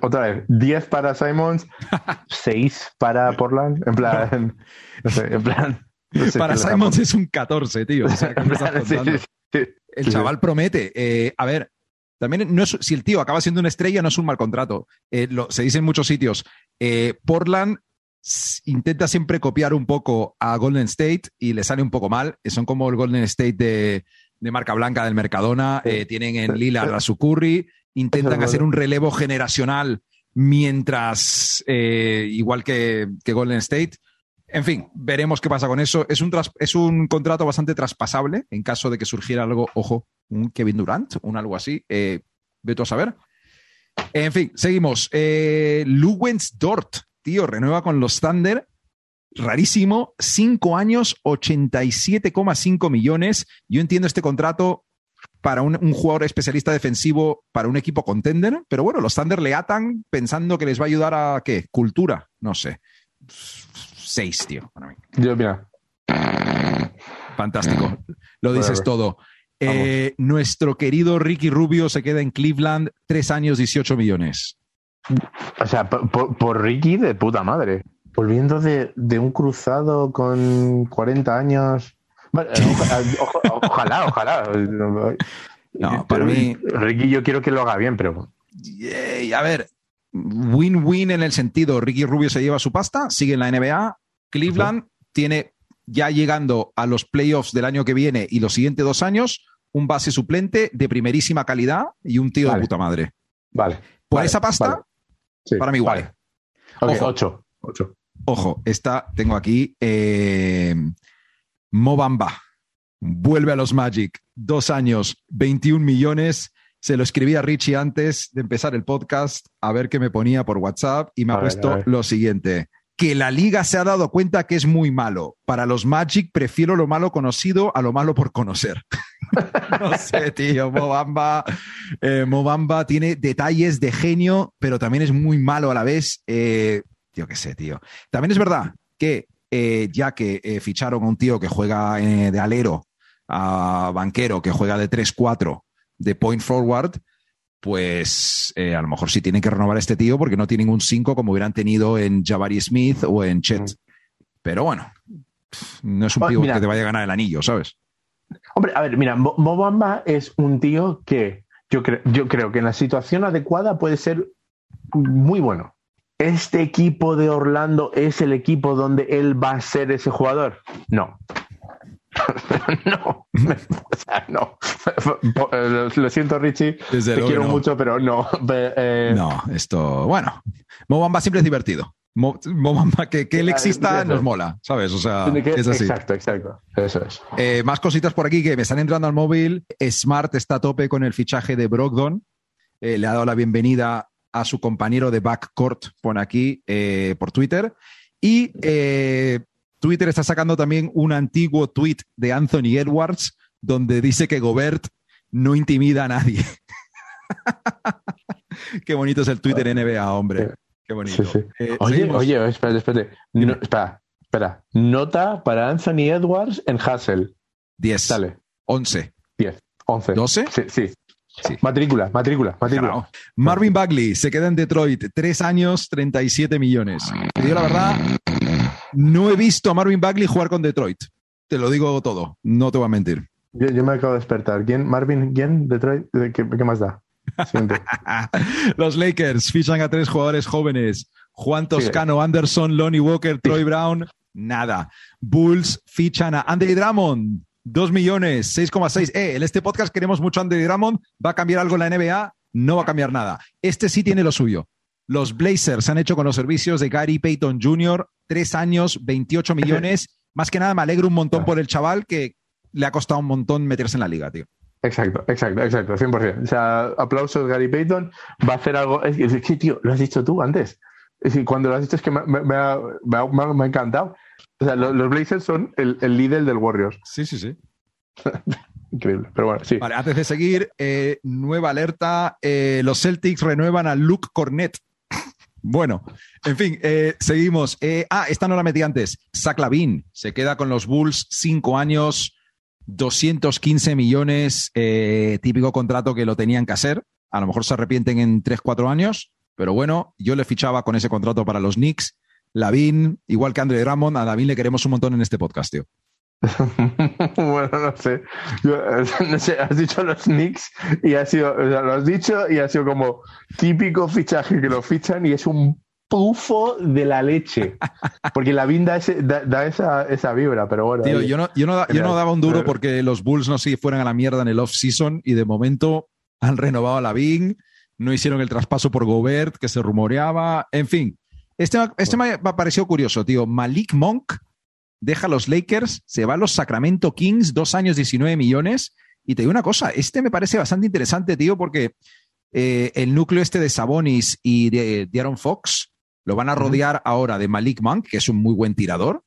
Otra vez, 10 para Simons, 6 para Portland. En plan, no sé, en plan. No sé para Simons es un 14, tío. Sí, sí, sí. El chaval promete. Eh, a ver, también no es, si el tío acaba siendo una estrella, no es un mal contrato. Eh, lo, se dice en muchos sitios. Eh, Portland intenta siempre copiar un poco a Golden State y le sale un poco mal. Son como el Golden State de, de marca blanca del Mercadona. Tienen en Lillard a su Curry. Intentan hacer un relevo generacional mientras, igual que, que Golden State. En fin, veremos qué pasa con eso. Es un, es un contrato bastante traspasable en caso de que surgiera algo, ojo, un Kevin Durant, un algo así. Eh, Veto a saber. En fin, seguimos. Eh, Luwens Dort, tío, renueva con los Thunder. Rarísimo, cinco años, 87,5 millones. Yo entiendo este contrato para un, un, jugador especialista defensivo para un equipo contender, pero bueno, los Thunder le atan pensando que les va a ayudar a qué? Cultura, no sé. 6, tío, para mí. Yo, mira. Fantástico. Lo dices todo. Eh, nuestro querido Ricky Rubio se queda en Cleveland, tres años, 18 millones. O sea, por, por Ricky de puta madre. Volviendo de, de, un cruzado con 40 años. Bueno, ojalá, ojalá, ojalá. No, para mí. Ricky, yo quiero que lo haga bien, pero. Yeah, a ver, win-win en el sentido, Ricky Rubio se lleva su pasta, sigue en la NBA, Cleveland tiene ya llegando a los playoffs del año que viene y los siguientes dos años, un base suplente de primerísima calidad y un tío vale. de puta madre. Vale. Por vale, esa pasta, vale. Sí, para mí igual. Okay, ojo, ocho, ocho. Ojo, esta tengo aquí eh, Mobamba. Vuelve a los Magic. Dos años, 21 millones. Se lo escribí a Richie antes de empezar el podcast a ver qué me ponía por WhatsApp y me ha puesto lo siguiente. Que la liga se ha dado cuenta que es muy malo. Para los Magic prefiero lo malo conocido a lo malo por conocer. no sé, tío. Mobamba, eh, Mobamba tiene detalles de genio, pero también es muy malo a la vez. Eh, yo qué sé, tío. También es verdad que eh, ya que eh, ficharon a un tío que juega eh, de alero, a banquero que juega de 3-4, de point forward, pues a lo mejor sí tienen que renovar a este tío porque no tienen un 5 como hubieran tenido en Jabari Smith o en Chet. Mm. Pero bueno, no es un tío que te vaya a ganar el anillo, ¿sabes? Hombre, a ver, mira, Mo- Mobamba es un tío que yo, creo yo creo que en la situación adecuada puede ser muy bueno. ¿Este equipo de Orlando es el equipo donde él va a ser ese jugador? No. no. O sea, no. Lo, siento, Richie. Desde Te quiero no. mucho, pero no. Eh, No, esto, bueno, Mobamba siempre es divertido. Mo- Mobamba, que, que él exista nos mola, ¿sabes? O sea, es así. Exacto, exacto. Eso es. Eh, más cositas por aquí que me están entrando al móvil. Smart está a tope con el fichaje de Brogdon. Eh, le ha dado la bienvenida a su compañero de backcourt, pone aquí eh, por Twitter. Y eh, Twitter está sacando también un antiguo tweet de Anthony Edwards donde dice que Gobert no intimida a nadie. Qué bonito es el Twitter NBA, hombre. Qué bonito. Sí, sí. Eh, Oye, seguimos. oye, espérate, espérate. No, espera, espera. Nota para Anthony Edwards en Hassel. 10, Dale. 11, 10, 11. 12. Sí, sí. Sí. Matrícula, matrícula, matrícula. Claro. Marvin Bagley se queda en Detroit, tres años, 37 millones. Te digo la verdad, no he visto a Marvin Bagley jugar con Detroit. Te lo digo todo, no te voy a mentir. Yo, yo me acabo de despertar. ¿Quién? Marvin, ¿quién? Detroit. ¿Qué, qué más da? Los Lakers fichan a tres jugadores jóvenes: Juan Toscano, Anderson, Lonnie Walker, Troy Brown. Nada. Bulls fichan a Andy Drummond. 2 millones, 6,6. Eh, en este podcast queremos mucho a Andy Drummond. ¿Va a cambiar algo en la NBA? No va a cambiar nada. Este sí tiene lo suyo. Los Blazers se han hecho con los servicios de Gary Payton Jr. Tres años, 28 millones. Más que nada me alegro un montón por el chaval que le ha costado un montón meterse en la liga, tío. Exacto, exacto, exacto, 100%. O sea, aplausos Gary Payton. Va a hacer algo. Es que, tío, lo has dicho tú antes. Es que cuando lo has dicho es que me, me- me ha, me ha- me ha- me ha encantado. O sea, lo- los, Blazers son el, el líder del Warriors. Sí, sí, sí. Increíble. Pero bueno, sí. Vale, antes de seguir, eh, nueva alerta. eh, los Celtics renuevan a Luke Cornet. Bueno, en fin, eh, seguimos. Eh, ah, esta no la metí antes. Zach Lavin se queda con los Bulls cinco años, 215 millones, eh, típico contrato que lo tenían que hacer. A lo mejor se arrepienten en 3-4 años, pero bueno, yo le fichaba con ese contrato para los Knicks. Lavin, igual que Andre Drummond, a Lavin le queremos un montón en este podcast, tío. bueno, no sé. Yo, no sé, has dicho los Knicks y ha sido, o sea, lo has dicho y ha sido como típico fichaje que lo fichan y es un pufo de la leche. Porque la da, ese, da, da esa, esa vibra, pero bueno. Tío, yo no, yo, no, yo no daba un duro porque los Bulls no se fueran a la mierda en el off-season y de momento han renovado a Lavin, no hicieron el traspaso por Gobert, que se rumoreaba. En fin, este, este me ha parecido curioso, tío. Malik Monk deja a los Lakers, se va a los Sacramento Kings, dos años, 19 millones. Y te digo una cosa, este me parece bastante interesante, tío, porque eh, el núcleo este de Sabonis y de, de Aaron Fox lo van a rodear ahora de Malik Monk, que es un muy buen tirador,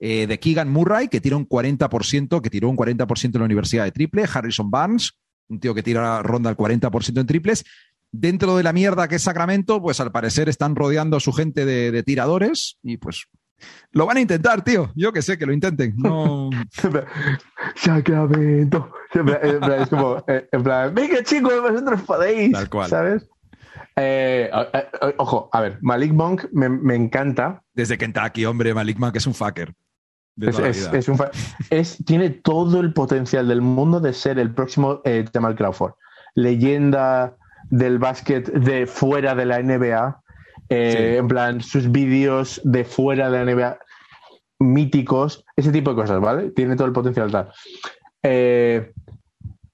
eh, de Keegan Murray, que tira un 40%, que tiró un 40% en la Universidad de Triple, Harrison Barnes, un tío que tira ronda al 40% en triples. Dentro de la mierda que es Sacramento, pues al parecer están rodeando a su gente de, de tiradores y pues lo van a intentar, tío. Yo que sé, que lo intenten. No... Sacramento. Siempre- en plan, Es como, eh, en plan, venga chicos, vosotros podéis. Tal cual. ¿Sabes? Eh, a- ojo, a ver, Malik Monk me, me encanta. Desde Kentucky, hombre, Malik Monk es un fucker. Es, es- es un fa- es- tiene todo el potencial del mundo de ser el próximo eh, Jamal Crawford. Leyenda del básquet de fuera de la NBA. eh, Sí. En plan, sus vídeos de fuera de la NBA míticos, ese tipo de cosas, ¿vale? Tiene todo el potencial tal. Eh,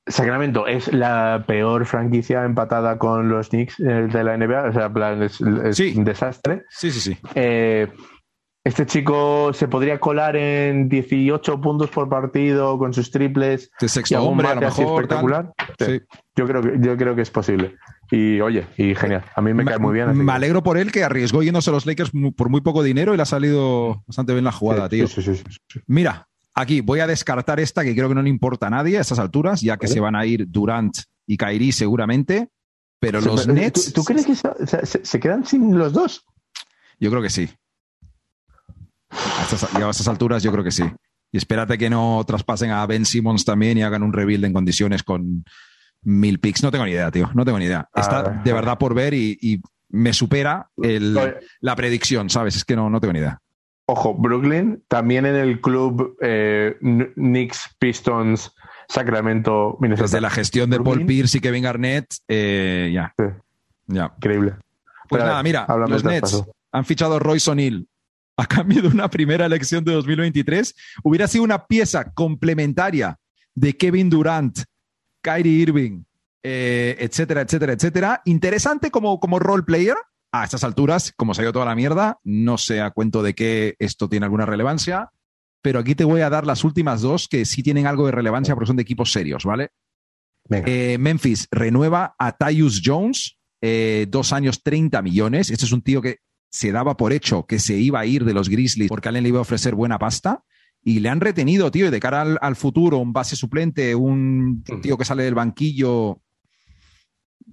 Sacramento es la peor franquicia empatada con los Knicks eh, de la NBA, o sea, en plan, es, es Sí. un desastre. Sí, sí, sí. Eh, este chico se podría colar en 18 puntos por partido con sus triples De sexto hombre, a lo mejor. tal. espectacular. Sí. Sí. Yo, creo que, yo creo que es posible. Y oye, y genial. A mí me, cae muy bien. así Me que- alegro por él que arriesgó yéndose a los Lakers por muy poco dinero y le ha salido bastante bien la jugada, Sí, tío. sí, sí, sí, sí. Mira, aquí voy a descartar esta que creo que no le importa a nadie a estas alturas, ya que Vale. se van a ir Durant y Kyrie seguramente, pero los ¿Tú- Nets, ¿Tú, crees que se, se- se- se quedan sin los dos? yo creo que sí. A estas, a estas alturas yo creo que sí. Y espérate que no traspasen a Ben Simmons también y hagan un rebuild en condiciones con mil picks. No tengo ni idea, tío. No tengo ni idea. Está Ah, de verdad por ver y, y me supera el- la predicción, ¿sabes? Es que no, no tengo ni idea. Ojo, Brooklyn también en el club eh, Knicks, Pistons Sacramento, Minnesota. Desde la gestión de Paul. Pierce y Kevin Garnett, eh, ya. Sí, increíble. Pues Pero, nada, mira, háblame los Nets han fichado a Royce O'Neal a cambio de una primera elección de 2023. Hubiera sido una pieza complementaria de Kevin Durant, Kyrie Irving, eh, etcétera, etcétera, etcétera. Interesante como, como role player. A estas alturas, como se ha ido toda la mierda, no sé a cuento de que esto tiene alguna relevancia, pero aquí te voy a dar las últimas dos que sí tienen algo de relevancia porque son de equipos serios, ¿vale? Eh, Memphis renueva a Tyus Jones, eh, dos años 30 millones. Este es un tío que se daba por hecho que se iba a ir de los Grizzlies porque Allen le iba a ofrecer buena pasta. Y le han retenido, tío, y de cara al, al futuro, un base suplente, un tío que sale del banquillo.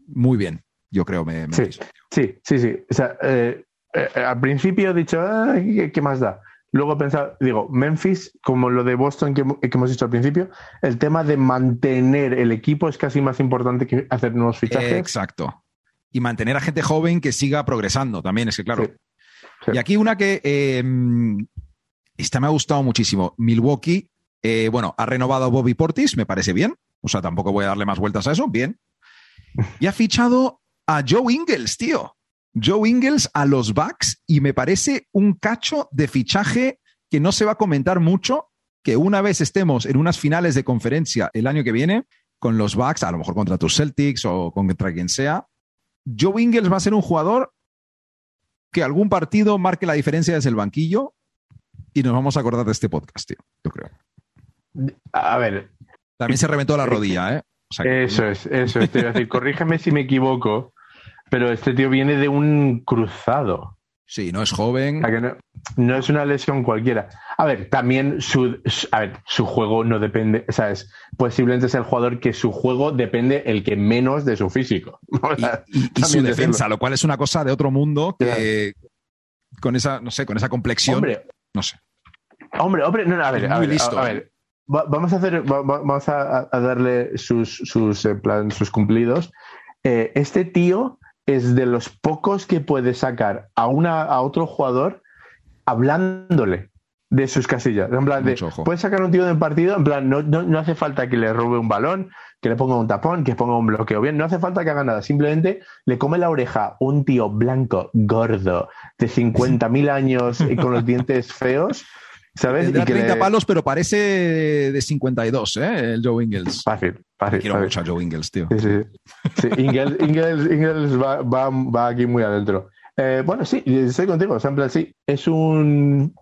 Muy bien, yo creo, me, Sí, sí, sí, sí. O sea, eh, eh, al principio he dicho, "Ah, ¿qué, qué más da? Luego he pensado, digo, Memphis, como lo de Boston que, que hemos dicho al principio, el tema de mantener el equipo es casi más importante que hacer nuevos fichajes. Exacto. Y mantener a gente joven que siga progresando también, es que claro. Sí, sí. Y aquí una que eh, esta me ha gustado muchísimo. Milwaukee, eh, bueno, ha renovado a Bobby Portis, me parece bien. O sea, tampoco voy a darle más vueltas a eso, bien. Y ha fichado a Joe Ingles, tío. Joe Ingles a los Bucks y me parece un cacho de fichaje que no se va a comentar mucho, que una vez estemos en unas finales de conferencia el año que viene con los Bucks, a lo mejor contra tus Celtics o contra quien sea, Joe Ingles va a ser un jugador que algún partido marque la diferencia desde el banquillo y nos vamos a acordar de este podcast, tío, yo creo. A ver, También se reventó la rodilla, ¿eh? O sea que- eso es, eso es. Te iba a decir, corrígeme si me equivoco, pero este tío viene de un cruzado. Sí, no es joven. O sea, que no, no es una lesión cualquiera. A ver, también su, a ver, su juego no depende, ¿sabes? Posiblemente es el jugador que su juego depende el que menos de su físico. O Y, sea, y- y su decirlo. defensa, lo cual es una cosa de otro mundo que con esa, no sé, con esa complexión, Hombre, no sé. hombre, hombre, no, no, a ver, a ver, listo, a, a ¿eh? ver. Va- vamos a hacer, va- va- vamos a, a darle sus, sus, en plan, sus cumplidos. Eh, este tío es de los pocos que puede sacar a una a otro jugador hablándole de sus casillas. En plan, de, puedes sacar un tío del partido, en plan, no, no, no hace falta que le robe un balón, que le ponga un tapón, que ponga un bloqueo bien, no hace falta que haga nada, simplemente le come la oreja un tío blanco, gordo, de 50.000 años y con los dientes feos, ¿sabes? Tendrá y que 30 le- palos, pero parece de 52, ¿eh? El Joe Ingles. Fácil, fácil. Quiero fácil. mucho a Joe Ingles, tío. Sí, sí. sí. Ingles, Ingles- Ingles va, va- va aquí muy adentro. Eh, bueno, sí, estoy contigo. O sea, en plan, sí, es un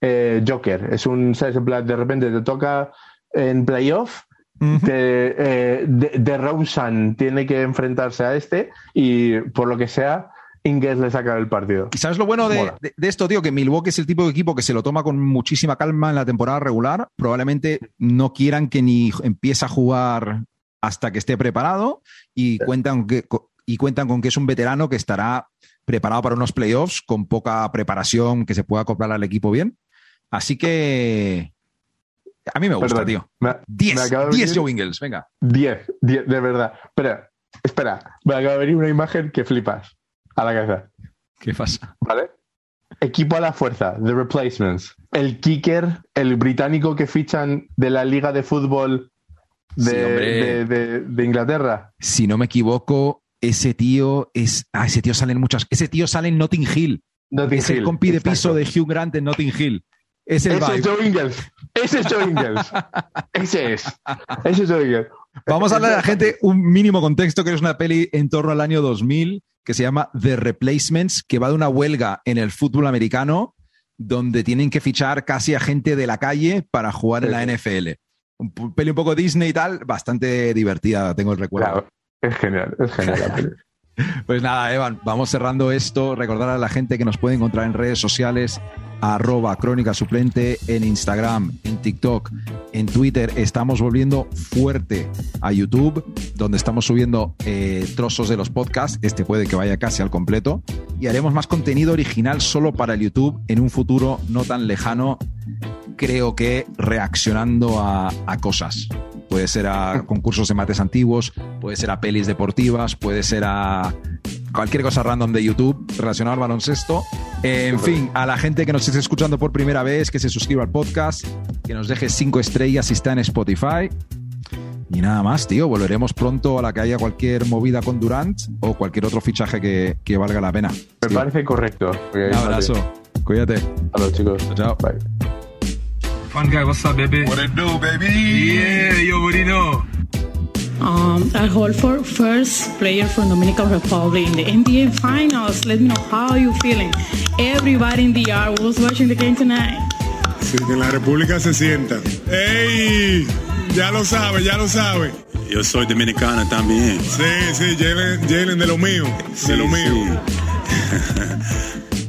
eh, Joker. Es un, ¿sabes? En plan, de repente te toca en playoff. De, eh, de, de Rosen tiene que enfrentarse a este y por lo que sea, Ingles le saca el partido. ¿Y sabes lo bueno de, de- de esto, tío? Que Milwaukee es el tipo de equipo que se lo toma con muchísima calma en la temporada regular. Probablemente no quieran que ni empiece a jugar hasta que esté preparado y cuentan, que, y cuentan con que es un veterano que estará preparado para unos playoffs con poca preparación, que se pueda acoplar al equipo bien. Así que a mí me gusta, Perdón, tío. me- me 10, acaba de 10 venir- Joe Ingles, venga. 10, 10, de verdad. Espera, espera, me acaba de venir una imagen que flipas a la cabeza. ¿Qué pasa? ¿Vale? Equipo a la fuerza, The Replacements. El kicker, el británico que fichan de la Liga de Fútbol de, Sí, de- de- de Inglaterra. Si no me equivoco, ese tío es. Ah, ese tío sale en muchas. Ese tío sale en Notting Hill. Notting es el compi de piso de Hugh Grant en Notting Hill. Es el Ese vibe. es Joe Ingles. Ese es Joe Ingles. Ese es. Ese es Joe Ingles. Vamos a darle a la gente un mínimo contexto, que es una peli en torno al año 2000 que se llama The Replacements, que va de una huelga en el fútbol americano donde tienen que fichar casi a gente de la calle para jugar en la. NFL. Un peli un poco Disney y tal, bastante divertida, tengo el recuerdo. Claro, es genial, es genial. la peli. Pues nada, Evan, vamos cerrando esto. Recordar a la gente que nos puede encontrar en redes sociales, arroba crónica suplente, en Instagram, en TikTok, en Twitter. Estamos volviendo fuerte a YouTube, donde estamos subiendo eh, trozos de los podcasts. Este puede que vaya casi al completo. Y haremos más contenido original solo para el YouTube en un futuro no tan lejano. Creo que reaccionando a, a cosas. Puede ser a concursos de mates antiguos, puede ser a pelis deportivas, puede ser a cualquier cosa random de YouTube relacionada al baloncesto. En fin, a la gente que nos esté escuchando por primera vez, que se suscriba al podcast, que nos deje cinco estrellas si está en Spotify. Y nada más, tío. Volveremos pronto a la que haya cualquier movida con Durant o cualquier otro fichaje que, que valga la pena. Me Tío, parece correcto. Un abrazo. Cuídate. Hasta luego, chicos. Chao. Bye. Fun guy, what's up, baby? What it do, baby? Yeah, already Um, Al Horford, first player from Dominican Republic in the NBA Finals. Let me know how you feeling. Everybody in the yard was watching the game tonight. Sí, que en la República se sienta. ¡Ey! Ya lo sabe, ya lo sabe. Yo soy dominicana también. Sí, sí, Jalen, Jalen de lo mío, de lo mío. sí.